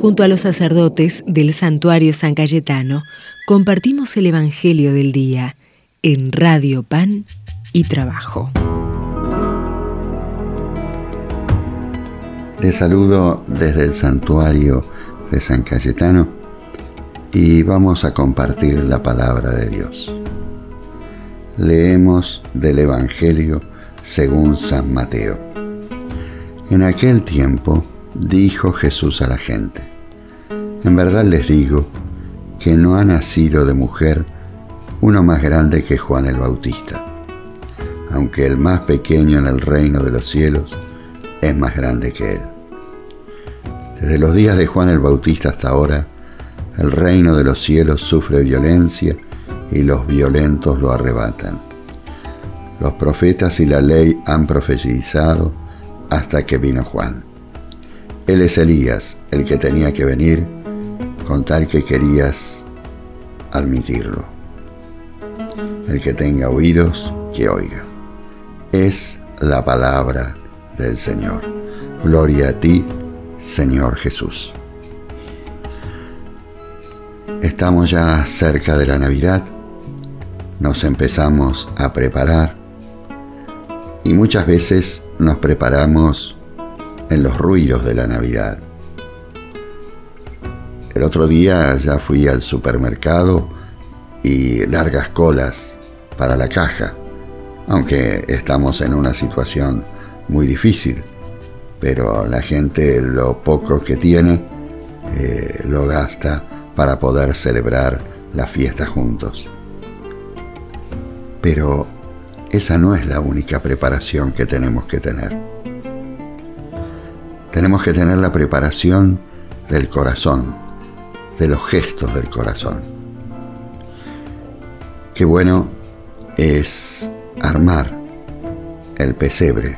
Junto a los sacerdotes del santuario San Cayetano, compartimos el Evangelio del Día en Radio Pan y Trabajo. Les saludo desde el santuario de San Cayetano y vamos a compartir la palabra de Dios. Leemos del Evangelio según San Mateo. En aquel tiempo dijo Jesús a la gente, en verdad les digo que no ha nacido de mujer uno más grande que Juan el Bautista, aunque el más pequeño en el reino de los cielos es más grande que él. Desde los días de Juan el Bautista hasta ahora, el reino de los cielos sufre violencia y los violentos lo arrebatan. Los profetas y la ley han profetizado hasta que vino Juan. Él es Elías, el que tenía que venir con tal que querías admitirlo. El que tenga oídos, que oiga. Es la palabra del Señor. Gloria a ti, Señor Jesús. Estamos ya cerca de la Navidad, nos empezamos a preparar y muchas veces nos preparamos en los ruidos de la Navidad. El otro día ya fui al supermercado y largas colas para la caja, aunque estamos en una situación muy difícil, pero la gente lo poco que tiene eh, lo gasta para poder celebrar la fiesta juntos. Pero esa no es la única preparación que tenemos que tener. Tenemos que tener la preparación del corazón, de los gestos del corazón. Qué bueno es armar el pesebre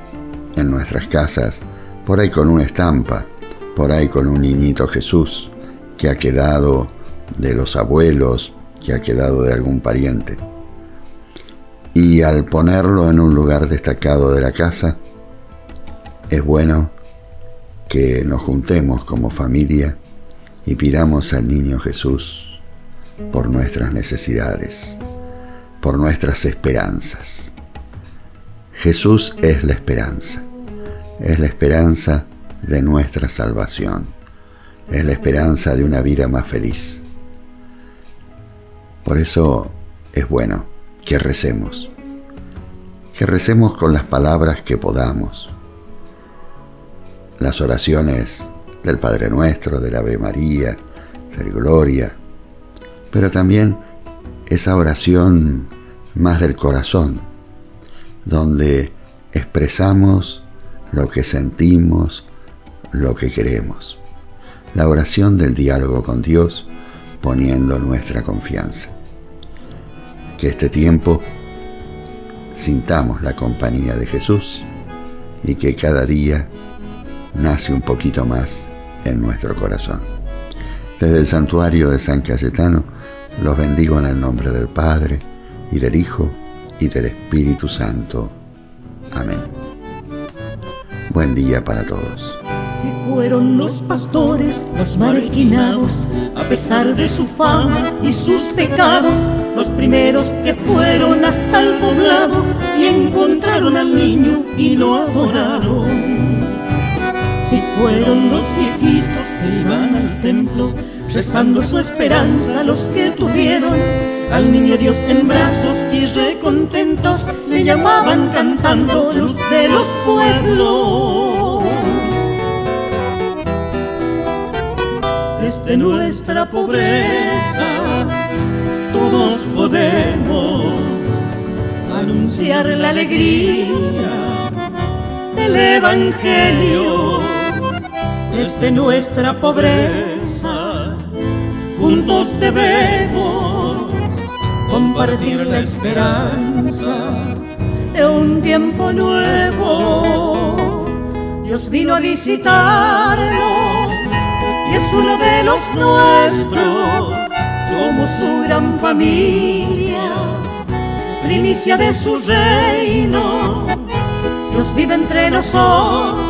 en nuestras casas, por ahí con una estampa, por ahí con un niñito Jesús que ha quedado de los abuelos, que ha quedado de algún pariente y al ponerlo en un lugar destacado de la casa, es bueno que nos juntemos como familia y pidamos al niño Jesús por nuestras necesidades, por nuestras esperanzas. Jesús es la esperanza, es la esperanza de nuestra salvación, es la esperanza de una vida más feliz. Por eso es bueno que recemos, que recemos con las palabras que podamos, las oraciones del Padre Nuestro, del Ave María, del Gloria, pero también esa oración más del corazón, donde expresamos lo que sentimos, lo que queremos. La oración del diálogo con Dios poniendo nuestra confianza que este tiempo sintamos la compañía de Jesús y que cada día nace un poquito más en nuestro corazón. Desde el santuario de San Cayetano los bendigo en el nombre del Padre y del Hijo y del Espíritu Santo. Amén. Buen día para todos. Si fueron los pastores los marginados, a pesar de su fama y sus pecados, los primeros que fueron hasta el poblado y encontraron al niño y lo adoraron. Fueron los viejitos que iban al templo, rezando su esperanza los que tuvieron al niño Dios en brazos y recontentos, le llamaban cantando luz de los pueblos. Desde nuestra pobreza todos podemos anunciar la alegría del Evangelio desde nuestra pobreza. Juntos debemos compartir la esperanza de un tiempo nuevo. Dios vino a visitarnos y es uno de los nuestros somos su gran familia, primicia de su reino. Dios vive entre nosotros,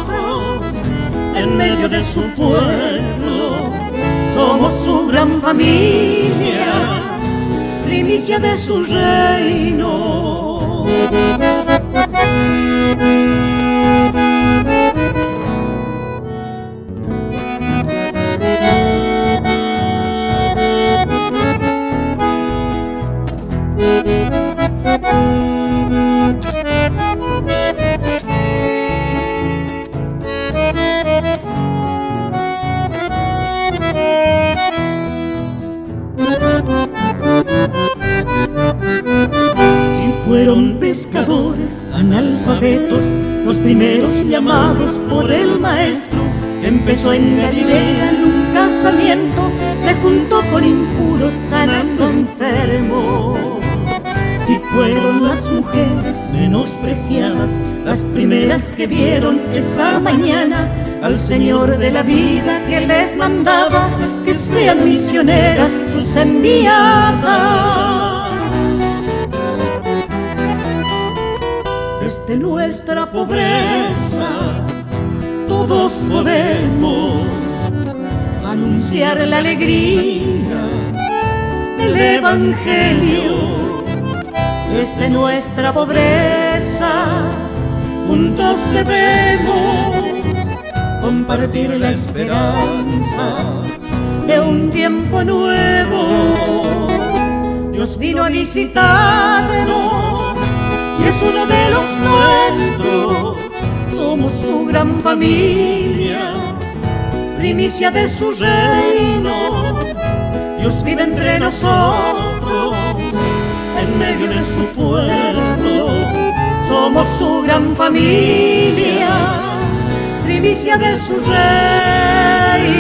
en medio de su pueblo. somos su gran familia, primicia de su reino. Fueron pescadores, analfabetos, los primeros llamados por el maestro. Empezó en Galilea en un casamiento, se juntó con impuros, sanando enfermos. Si fueron las mujeres menospreciadas, las primeras que vieron esa mañana al Señor de la vida que les mandaba que sean misioneras sus enviadas. De nuestra pobreza, todos podemos anunciar la alegría del Evangelio. Desde nuestra pobreza, juntos debemos compartir la esperanza de un tiempo nuevo. Dios vino a visitarnos es uno de los nuestros. Somos su gran familia, primicia de su reino. Dios vive entre nosotros, en medio de su pueblo. Somos su gran familia, primicia de su reino.